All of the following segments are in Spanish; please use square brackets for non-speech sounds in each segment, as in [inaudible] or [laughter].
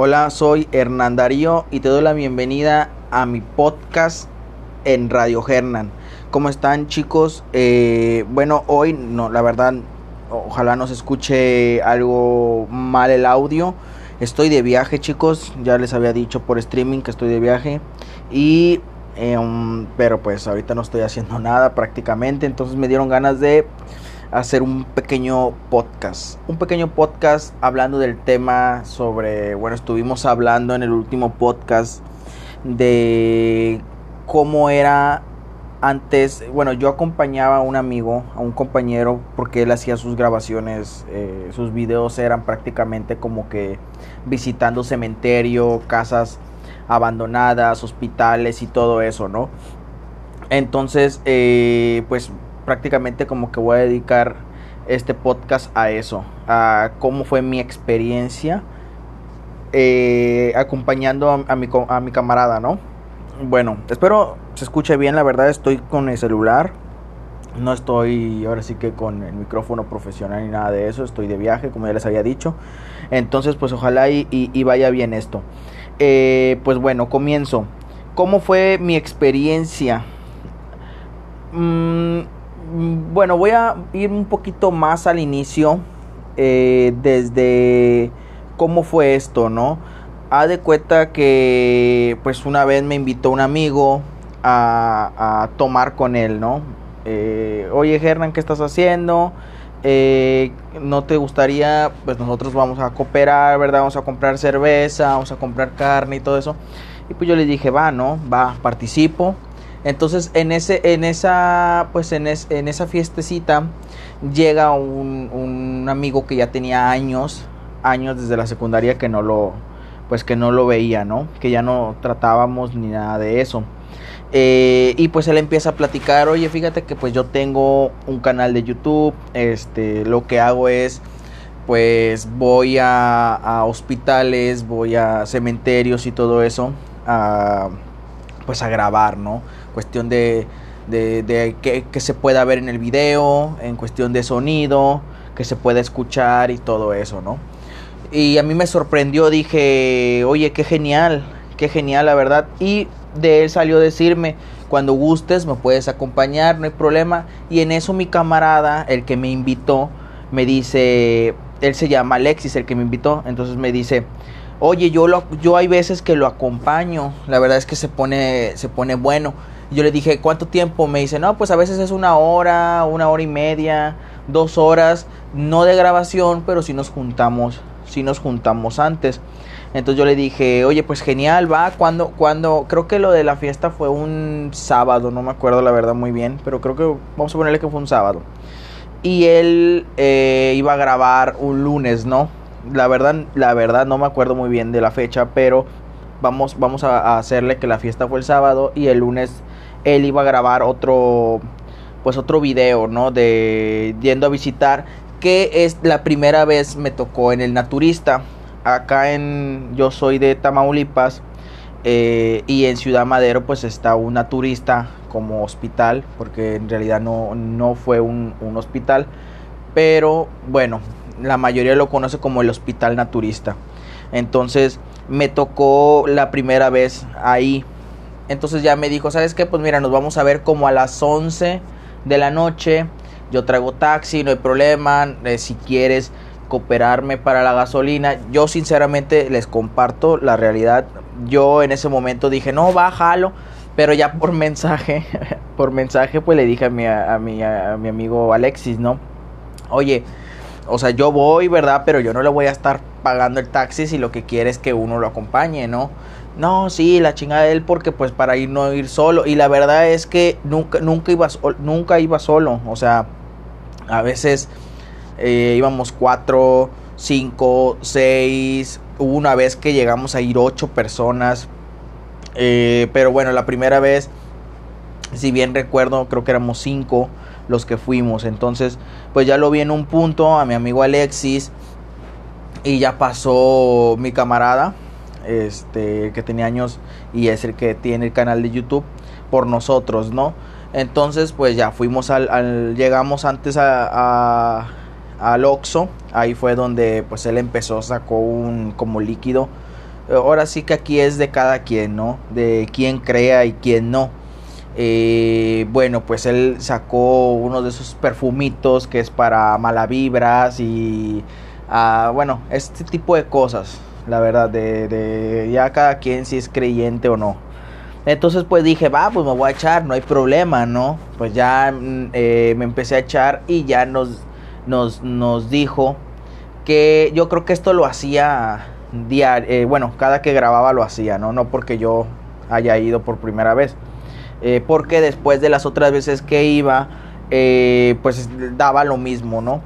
Hola, soy Hernán Darío y te doy la bienvenida a mi podcast en Radio Hernán. ¿Cómo están chicos? Eh, bueno, hoy no, la verdad, ojalá no se escuche algo mal el audio. Estoy de viaje chicos, ya les había dicho por streaming que estoy de viaje y em, pero pues ahorita no estoy haciendo nada prácticamente, entonces me dieron ganas de hacer un pequeño podcast. Un pequeño podcast hablando del tema sobre, bueno, estuvimos hablando en el último podcast de cómo era antes, bueno, yo acompañaba a un amigo, a un compañero, porque él hacía sus grabaciones, eh, sus videos eran prácticamente como que visitando cementerio, casas abandonadas, hospitales y todo eso, ¿no? Entonces, eh, pues prácticamente como que voy a dedicar este podcast a eso, a cómo fue mi experiencia eh, acompañando a, mi, a mi camarada, ¿no? Bueno, espero se escuche bien, la verdad estoy con el celular, no estoy ahora sí que con el micrófono profesional ni nada de eso, estoy de viaje, como ya les había dicho, entonces pues ojalá y, vaya bien esto. Eh, pues bueno, comienzo. ¿Cómo fue mi experiencia? Mm, bueno, voy a ir un poquito más al inicio, eh, desde cómo fue esto, ¿no? Ha de cuenta que pues una vez me invitó un amigo a, tomar con él, ¿no? Eh, Oye, Hernán, ¿qué estás haciendo? Eh, ¿No te gustaría? Pues nosotros vamos a cooperar, ¿verdad? Vamos a comprar cerveza, vamos a comprar carne y todo eso. Y pues yo le dije, va, ¿no? Va, participo. Entonces en ese, en esa, pues en, en esa fiestecita llega un, un, amigo que ya tenía años, años desde la secundaria que no lo, pues que no lo veía, ¿no? Que ya no tratábamos ni nada de eso. Eh, y pues él empieza a platicar, oye, fíjate que pues yo tengo un canal de YouTube, este, lo que hago es, pues voy a, a hospitales, voy a cementerios y todo eso, pues a grabar, ¿no? Cuestión de, de, que, se pueda ver en el video, en cuestión de sonido, que se pueda escuchar y todo eso, ¿no? Y a mí me sorprendió, dije, oye, qué genial, qué genial la verdad. Y de él salió a decirme, cuando gustes me puedes acompañar, no hay problema. Y en eso mi camarada, el que me invitó, me dice, él se llama Alexis, el que me invitó, entonces me dice, oye, yo, lo, yo hay veces que lo acompaño, la verdad es que se pone, se pone bueno yo le dije, ¿cuánto tiempo? Me dice, no, pues a veces es una hora, una hora y media, dos horas, no de grabación, pero si nos juntamos, si nos juntamos antes. Entonces yo le dije, oye, pues genial, va, cuando, cuando, creo que lo de la fiesta fue un sábado, no me acuerdo la verdad muy bien, pero creo que vamos a ponerle que fue un sábado. Y él eh, iba a grabar un lunes, ¿no? La verdad, la verdad no me acuerdo muy bien de la fecha, pero vamos, vamos a hacerle que la fiesta fue el sábado y el lunes él iba a grabar otro, pues otro video, ¿no? De yendo a visitar, que es la primera vez me tocó en el naturista. Acá en, yo soy de Tamaulipas eh, y en Ciudad Madero pues está un naturista como hospital, porque en realidad no, no fue un, un hospital, pero bueno, la mayoría lo conoce como el hospital naturista. Entonces me tocó la primera vez ahí entonces ya me dijo, ¿sabes qué? Pues mira, nos vamos a ver como a las 11 de la noche. Yo traigo taxi, no hay problema. Eh, si quieres cooperarme para la gasolina, yo sinceramente les comparto la realidad. Yo en ese momento dije, no, bájalo. Pero ya por [laughs] mensaje, por mensaje, pues le dije a mi, a mi, a mi amigo Alexis, ¿no? Oye, o sea, yo voy, ¿verdad? Pero yo no le voy a estar pagando el taxi si lo que quiere es que uno lo acompañe, ¿no? No, sí, la chingada de él porque pues para ir no ir solo. Y la verdad es que nunca, nunca, iba, nunca iba solo. O sea, a veces eh, íbamos cuatro, cinco, seis. Hubo una vez que llegamos a ir ocho personas. Eh, pero bueno, la primera vez, si bien recuerdo, creo que éramos cinco los que fuimos. Entonces, pues ya lo vi en un punto a mi amigo Alexis. Y ya pasó mi camarada, este, que tenía años y es el que tiene el canal de YouTube por nosotros, ¿no? Entonces, pues ya fuimos al, llegamos antes a, al Oxxo, ahí fue donde pues él empezó, sacó un como líquido ahora sí que aquí es de cada quien, ¿no? De quién crea y quién no. Eh, bueno, pues él sacó uno de esos perfumitos que es para malavibras y, ah, bueno, este tipo de cosas, la verdad, de, de ya cada quien si es creyente o no. Entonces pues dije, va, pues me voy a echar, no hay problema, ¿no? Pues ya mm, eh, me empecé a echar y ya nos, nos, nos dijo que yo creo que esto lo hacía diario, eh, bueno, cada que grababa lo hacía, ¿no? No porque yo haya ido por primera vez. Eh, porque después de las otras veces que iba, pues daba lo mismo, ¿no?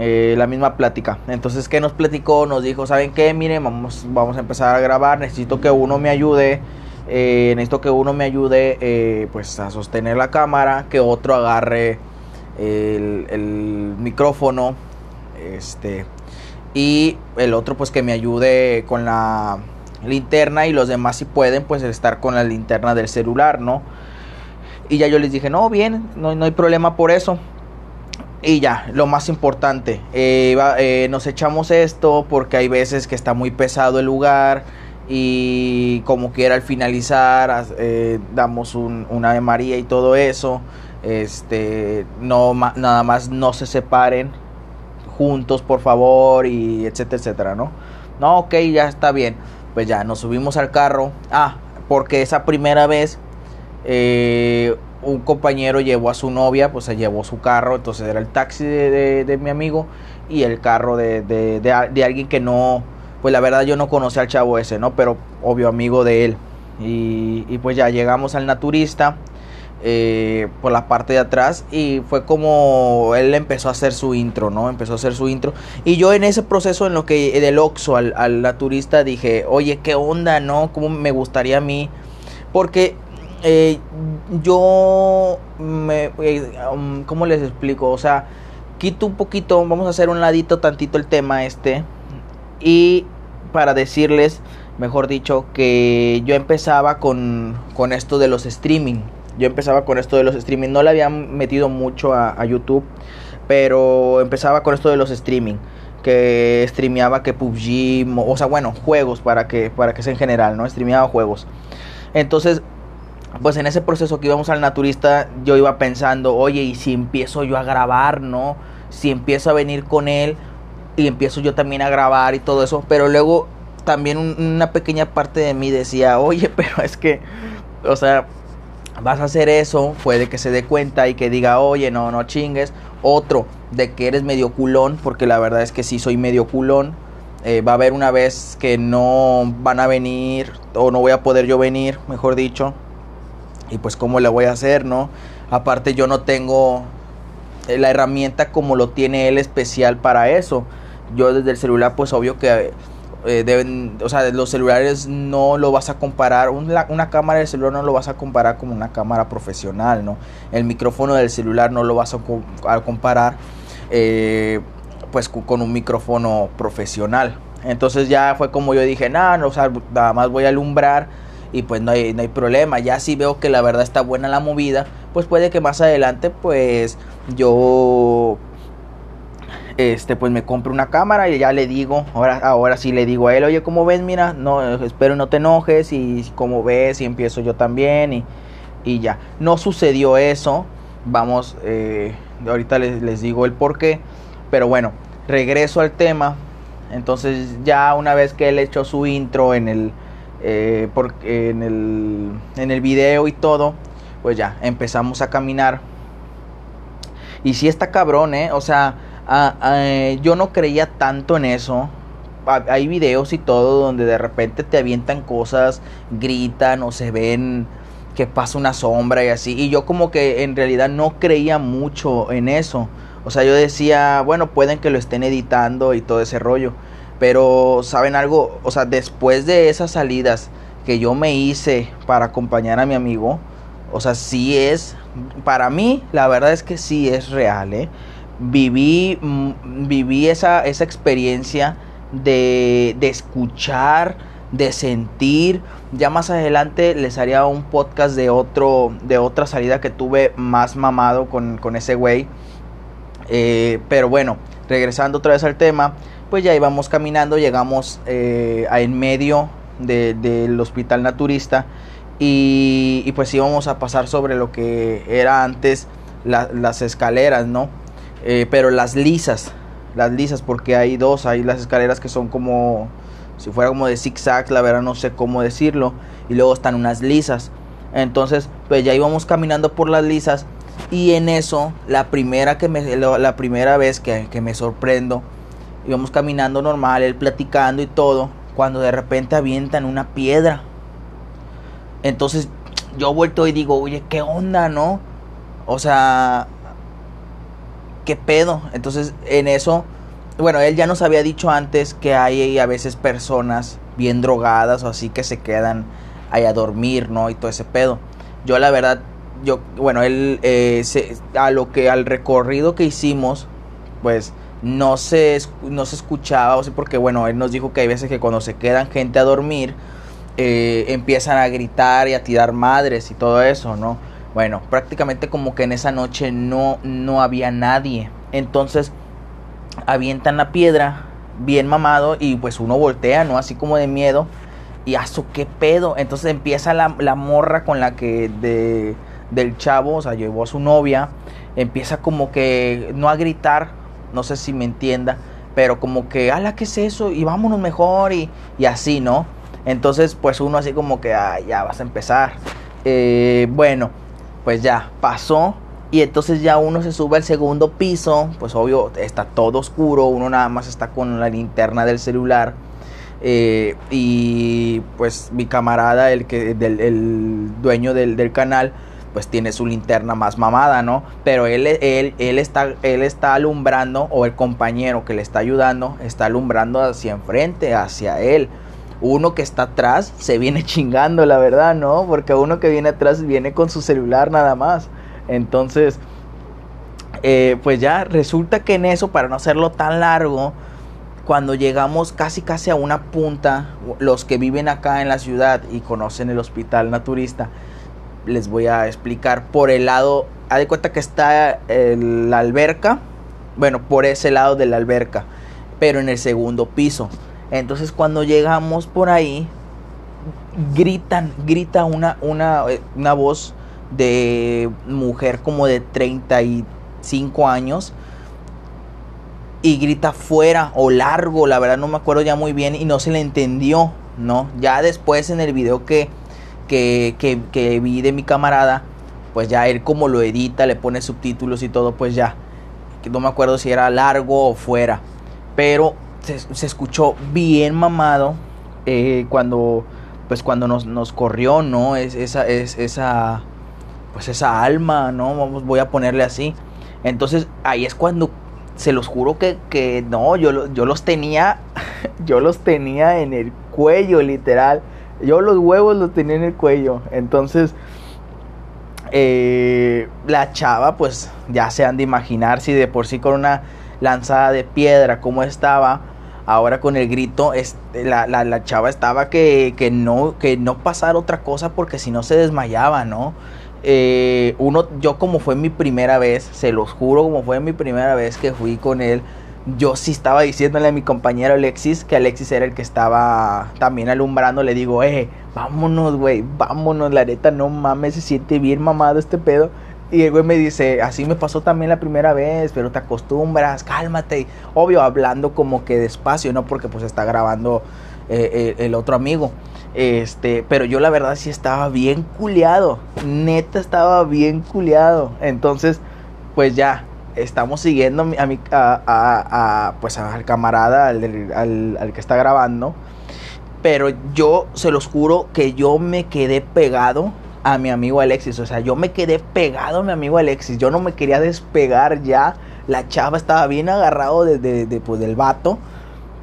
La misma plática. Entonces, ¿qué nos platicó? Nos dijo, ¿saben qué? Miren, vamos, vamos a empezar a grabar, necesito que uno me ayude eh, necesito que uno me ayude eh, pues a sostener la cámara, que otro agarre el, micrófono, este, y el otro pues que me ayude con la linterna y los demás si pueden pues estar con la linterna del celular, ¿no? Y ya yo les dije, no, bien, no, no hay problema por eso. Y ya, lo más importante, eh, nos echamos esto porque hay veces que está muy pesado el lugar y como quiera al finalizar eh, damos un, una María y todo eso este no nada más no se separen juntos por favor y etcétera etcétera no no ok ya está bien. Pues ya nos subimos al carro. Ah porque esa primera vez eh, un compañero llevó a su novia pues se llevó su carro entonces era el taxi de, mi amigo y el carro de, de alguien que no pues la verdad yo no conocí al chavo ese, ¿no? Pero obvio amigo de él. Y, pues ya llegamos al naturista eh, por la parte de atrás y fue como él empezó a hacer su intro, ¿no? Empezó a hacer su intro. Y yo en ese proceso en lo que del Oxxo al, naturista dije, oye, ¿qué onda, no? ¿Cómo me gustaría a mí? Porque eh, yo me... Eh, um, ¿Cómo les explico? O sea, quito un poquito, vamos a hacer un ladito tantito el tema este y para decirles, mejor dicho, que yo empezaba con, con esto de los streaming. Yo empezaba con esto de los streaming. No le había metido mucho a, YouTube, pero empezaba con esto de los streaming. Que streameaba que PUBG, o sea, bueno, juegos para que, para que sea en general, ¿no? Streameaba juegos. Entonces, pues en ese proceso que íbamos al naturista, yo iba pensando, oye, ¿y si empiezo yo a grabar, no? Si empiezo a venir con él, y empiezo yo también a grabar y todo eso, pero luego también una pequeña parte de mí decía, oye, [laughs] pero es que, o sea, vas a hacer eso, puede que se dé cuenta y que diga, oye, no, no chingues. Otro, de que eres medio culón, porque la verdad es que sí soy medio culón. Eh, va a haber una vez que no van a venir, o no voy a poder yo venir, mejor dicho. Y pues, ¿cómo le voy a hacer, no? Aparte, yo no tengo la herramienta como lo tiene él especial para eso yo desde el celular pues obvio que eh, deben, o sea, los celulares no lo vas a comparar, una, cámara del celular no lo vas a comparar como una cámara profesional, ¿no? El micrófono del celular no lo vas a, comparar eh, pues con un micrófono profesional. Entonces ya fue como yo dije, nada, no, o sea, nada más voy a alumbrar y pues no hay, no hay problema. Ya si veo que la verdad está buena la movida, pues puede que más adelante pues yo este pues me compro una cámara y ya le digo, ahora, ahora sí le digo a él, oye, ¿cómo ves? Mira, no, espero no te enojes y como ves y empiezo yo también y, y ya. No sucedió eso, vamos, eh, ahorita les, les, digo el por qué, pero bueno, regreso al tema, entonces ya una vez que él echó su intro en el, eh, en el, en el video y todo, pues ya empezamos a caminar. Y si está cabrón, ¿eh? O sea, ah, yo no creía tanto en eso. Hay videos y todo donde de repente te avientan cosas, gritan o se ven que pasa una sombra y así. Y yo como que en realidad no creía mucho en eso. O sea, yo decía, bueno, pueden que lo estén editando y todo ese rollo. Pero, ¿saben algo? O sea, después de esas salidas que yo me hice para acompañar a mi amigo, o sea, sí es, para mí, la verdad es que sí es real, ¿eh? viví, mm, viví esa, esa experiencia de, de, escuchar, de sentir. Ya más adelante les haría un podcast de otro, de otra salida que tuve más mamado con, con ese güey. Eh, pero bueno, regresando otra vez al tema, pues ya íbamos caminando, llegamos eh, a en medio del hospital naturista y, pues íbamos a pasar sobre lo que era antes las escaleras, ¿no? Eh, pero las lisas, las lisas, porque hay dos, hay las escaleras que son como, si fuera como de zigzag, la verdad no sé cómo decirlo, y luego están unas lisas. Entonces, pues ya íbamos caminando por las lisas y en eso, la primera, que me, la primera vez que, que me sorprendo, íbamos caminando normal, él platicando y todo, cuando de repente avientan una piedra entonces yo vuelto y digo, oye, ¿qué onda, no? O sea, ¿qué pedo? Entonces en eso, bueno, él ya nos había dicho antes que hay a veces personas bien drogadas o así que se quedan ahí a dormir, ¿no? Y todo ese pedo. Yo la verdad, yo, bueno, él, eh, a lo que, al recorrido que hicimos, pues no se, no se escuchaba, o sea, porque bueno, él nos dijo que hay veces que cuando se quedan gente a dormir, eh, empiezan a gritar y a tirar madres y todo eso, ¿no? Bueno, prácticamente como que en esa noche no, no había nadie. Entonces avientan la piedra bien mamado y pues uno voltea, ¿no? Así como de miedo. Y a su qué pedo. Entonces empieza la, la morra con la que de, del chavo, o sea, llevó a su novia. Empieza como que no a gritar, no sé si me entienda, pero como que, ala, ¿qué es eso? Y vámonos mejor y, y así, ¿no? Entonces, pues uno así como que, ah, ya vas a empezar. Eh, bueno, pues ya pasó. Y entonces ya uno se sube al segundo piso. Pues obvio, está todo oscuro. Uno nada más está con la linterna del celular. Eh, y pues mi camarada, el, que, el dueño del, del, canal, pues tiene su linterna más mamada, ¿no? Pero él, él, él, está, él está alumbrando, o el compañero que le está ayudando, está alumbrando hacia enfrente, hacia él uno que está atrás se viene [laughs] chingando, la verdad, ¿no? Porque uno que viene atrás viene con su celular nada más. Entonces, eh, pues ya resulta que en eso, para no hacerlo tan largo, cuando llegamos casi casi a una punta, los que viven acá en la ciudad y conocen el hospital naturista, les voy a explicar por el lado, haz de cuenta que está la alberca, bueno, por ese lado de la alberca, pero en el segundo piso. Entonces cuando llegamos por ahí, gritan, grita una, una, eh, una voz de mujer como de 35 años y grita fuera o largo, la verdad no me acuerdo ya muy bien y no se le entendió, ¿no? Ya después en el video que, que, que, que vi de mi camarada, pues ya él como lo edita, le pone subtítulos y todo, pues ya, no me acuerdo si era largo o fuera, pero se, escuchó bien mamado eh, cuando pues cuando nos, nos, corrió, ¿no? Es, esa, es, esa, pues esa alma, ¿no? Vamos, voy a ponerle así. Entonces ahí es cuando, se los juro que, que no, yo, yo los tenía, [laughs] yo los tenía en el cuello, literal. Yo los huevos los tenía en el cuello. Entonces, eh, la chava, pues ya se han de imaginar si de por sí con una lanzada de piedra, como estaba, ahora con el grito, la, la, chava estaba que, que, no, que no pasara otra cosa porque si no se desmayaba, ¿no? Eh, uno, yo como fue mi primera vez, se los juro, como fue mi primera vez que fui con él, yo sí estaba diciéndole a mi compañero Alexis, que Alexis era el que estaba también alumbrando, le digo, eh, vámonos, güey, vámonos, la neta, no mames, se siente bien mamado este pedo. Y el güey me dice, así me pasó también la primera vez, pero te acostumbras, cálmate. Obvio, hablando como que despacio, ¿no? Porque pues está grabando eh, el, otro amigo. Este, pero yo la verdad sí estaba bien culeado. Neta estaba bien culeado. Entonces, pues ya, estamos siguiendo a, mi, a, a, pues al camarada, al, al, que está grabando. Pero yo se los juro que yo me quedé pegado a mi amigo Alexis. O sea, yo me quedé pegado a mi amigo Alexis. Yo no me quería despegar ya. La chava estaba bien agarrado de, pues, del vato.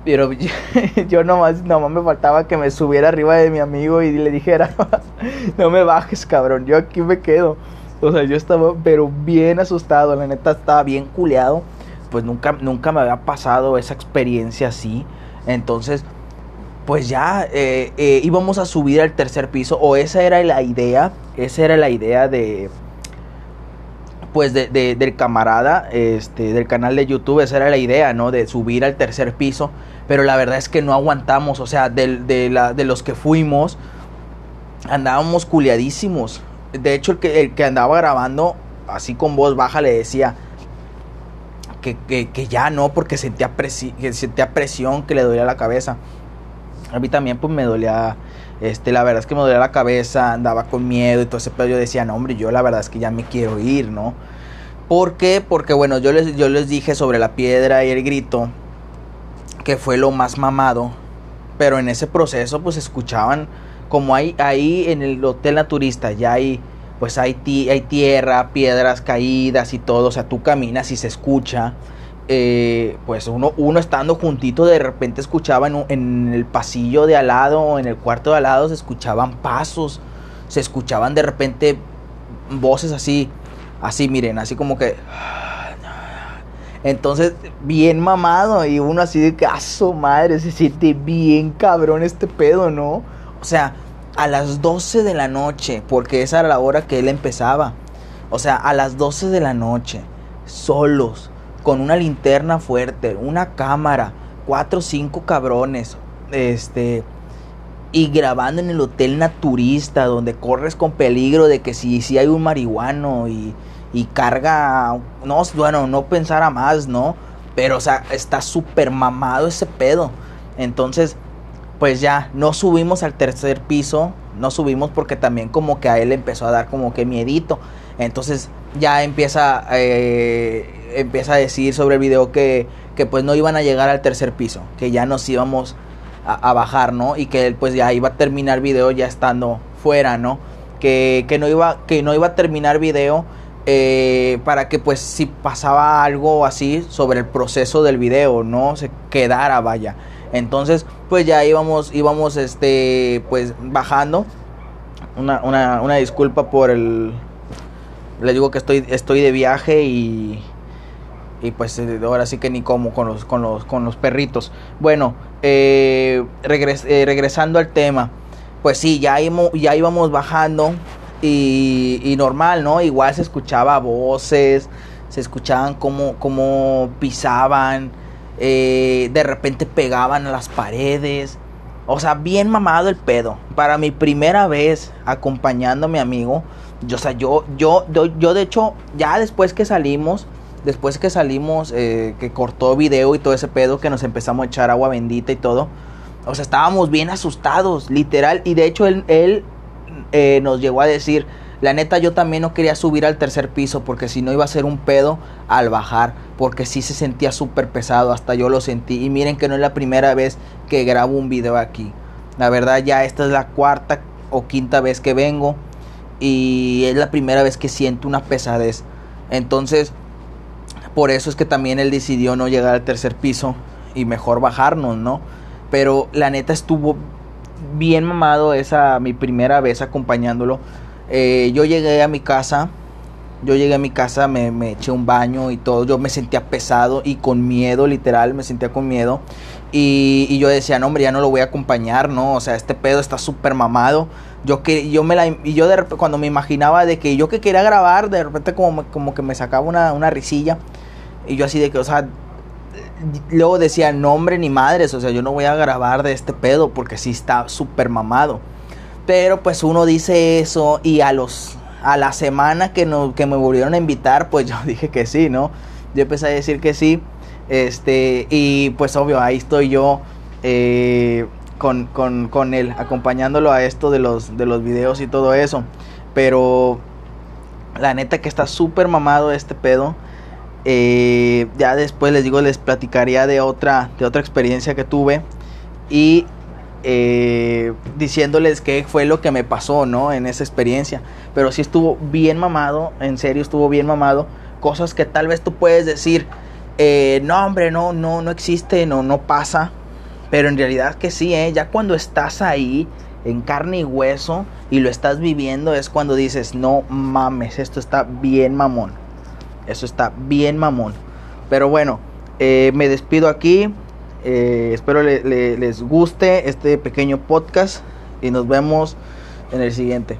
Pero [laughs] yo nomás, nomás me faltaba que me subiera arriba de mi amigo y le dijera, [laughs] no me bajes, cabrón, yo aquí me quedo. O sea, yo estaba, pero bien asustado, la neta estaba bien culeado. Pues nunca, nunca me había pasado esa experiencia así. Entonces, pues ya eh, eh, íbamos a subir al tercer piso o esa era la idea, esa era la idea de pues de, del camarada, este, del canal de YouTube, esa era la idea, ¿no? De subir al tercer piso, pero la verdad es que no aguantamos, o sea, de, de, la, los que fuimos, andábamos culiadísimos. De hecho, el que, el que andaba grabando, así con voz baja, le decía que, que, ya no, porque sentía, que sentía presión, que le dolía la cabeza. A mí también, pues me dolía este, la verdad es que me dolía la cabeza, andaba con miedo y todo ese pedo. Yo decía, no, hombre, yo la verdad es que ya me quiero ir, ¿no? ¿Por qué? Porque, bueno, yo les, yo les dije sobre la piedra y el grito, que fue lo más mamado. Pero en ese proceso, pues escuchaban, como hay ahí en el hotel naturista, ya hay, pues hay, hay tierra, piedras caídas y todo. O sea, tú caminas y se escucha. Eh, pues uno, uno estando juntito de repente escuchaba en, el pasillo de al lado, en el cuarto de al lado, se escuchaban pasos, se escuchaban de repente voces así, así miren, así como que... Entonces, bien mamado y uno así de caso, madre, se siente bien cabrón este pedo, ¿no? O sea, a las 12 de la noche, porque esa era la hora que él empezaba. O sea, a las 12 de la noche, solos, con una linterna fuerte, una cámara, cuatro o cinco cabrones, este, y grabando en el hotel naturista, donde corres con peligro de que si, si hay un marihuano y, y carga, no, bueno, no pensar a más, ¿no? Pero, o sea, está súper mamado ese pedo. Entonces, pues ya, no subimos al tercer piso, no subimos porque también como que a él empezó a dar como que miedito. Entonces ya empieza eh, empieza a decir sobre el video que, que pues no iban a llegar al tercer piso, que ya nos íbamos a, bajar, ¿no? Y que él pues ya iba a terminar video ya estando fuera, ¿no? Que, que no, iba, que no iba a terminar video eh, para que pues si pasaba algo así sobre el proceso del video, no se quedara, vaya. Entonces pues ya íbamos, íbamos este, pues bajando. Una, una, una disculpa por el... Le digo que estoy, estoy de viaje y y pues eh, ahora sí que ni como con los, con los, con los perritos. Bueno, eh, eh, regresando al tema, pues sí, ya, íbamos, ya íbamos bajando y, normal, ¿no? Igual se escuchaba voces, se escuchaban como, como pisaban, de repente pegaban a las paredes. O sea, bien mamado el pedo. Para mi primera vez acompañando a mi amigo, yo, o sea, yo, yo, yo de hecho, ya después que salimos, después que salimos, eh, que cortó video y todo ese pedo, que nos empezamos a echar agua bendita y todo, o sea, estábamos bien asustados, literal. Y de hecho él, él eh, nos llegó a decir, la neta yo también no quería subir al tercer piso porque si no iba a ser un pedo al bajar, porque sí se sentía súper pesado, hasta yo lo sentí. Y miren que no es la primera vez que grabo un video aquí. La verdad ya esta es la cuarta o quinta vez que vengo y es la primera vez que siento una pesadez. Entonces, por eso es que también él decidió no llegar al tercer piso y mejor bajarnos, ¿no? Pero la neta estuvo bien mamado esa mi primera vez acompañándolo. Eh, yo llegué a mi casa, yo llegué a mi casa, me, me, eché un baño y todo. Yo me sentía pesado y con miedo, literal, me sentía con miedo. Y, y yo decía, no, hombre, ya no lo voy a acompañar, ¿no? O sea, este pedo está súper mamado. Yo que yo me la y yo de repente, cuando me imaginaba de que yo que quería grabar, de repente como, como que me sacaba una, una risilla. Y yo así de que, o sea, luego decía, nombre ni madres, o sea, yo no voy a grabar de este pedo porque sí está súper mamado. Pero pues uno dice eso y a los a la semana que, no, que me volvieron a invitar, pues [laughs] yo dije que sí, ¿no? Yo empecé a decir que sí. Este, y pues obvio, ahí estoy yo eh, con, con, con él, acompañándolo a esto de los, de los videos y todo eso. Pero la neta que está súper mamado este pedo. Eh, ya después les digo, les platicaría de otra, de otra experiencia que tuve y eh, diciéndoles qué fue lo que me pasó, ¿no? En esa experiencia. Pero sí estuvo bien mamado, en serio estuvo bien mamado. Cosas que tal vez tú puedes decir, eh, no hombre, no, no, no existe, no, no pasa. Pero en realidad que sí, ¿eh? Ya cuando estás ahí, en carne y hueso, y lo estás viviendo, es cuando dices, no mames, esto está bien mamón. Eso está bien mamón. Pero bueno, eh, me despido aquí. Eh, espero les guste este pequeño podcast y nos vemos en el siguiente.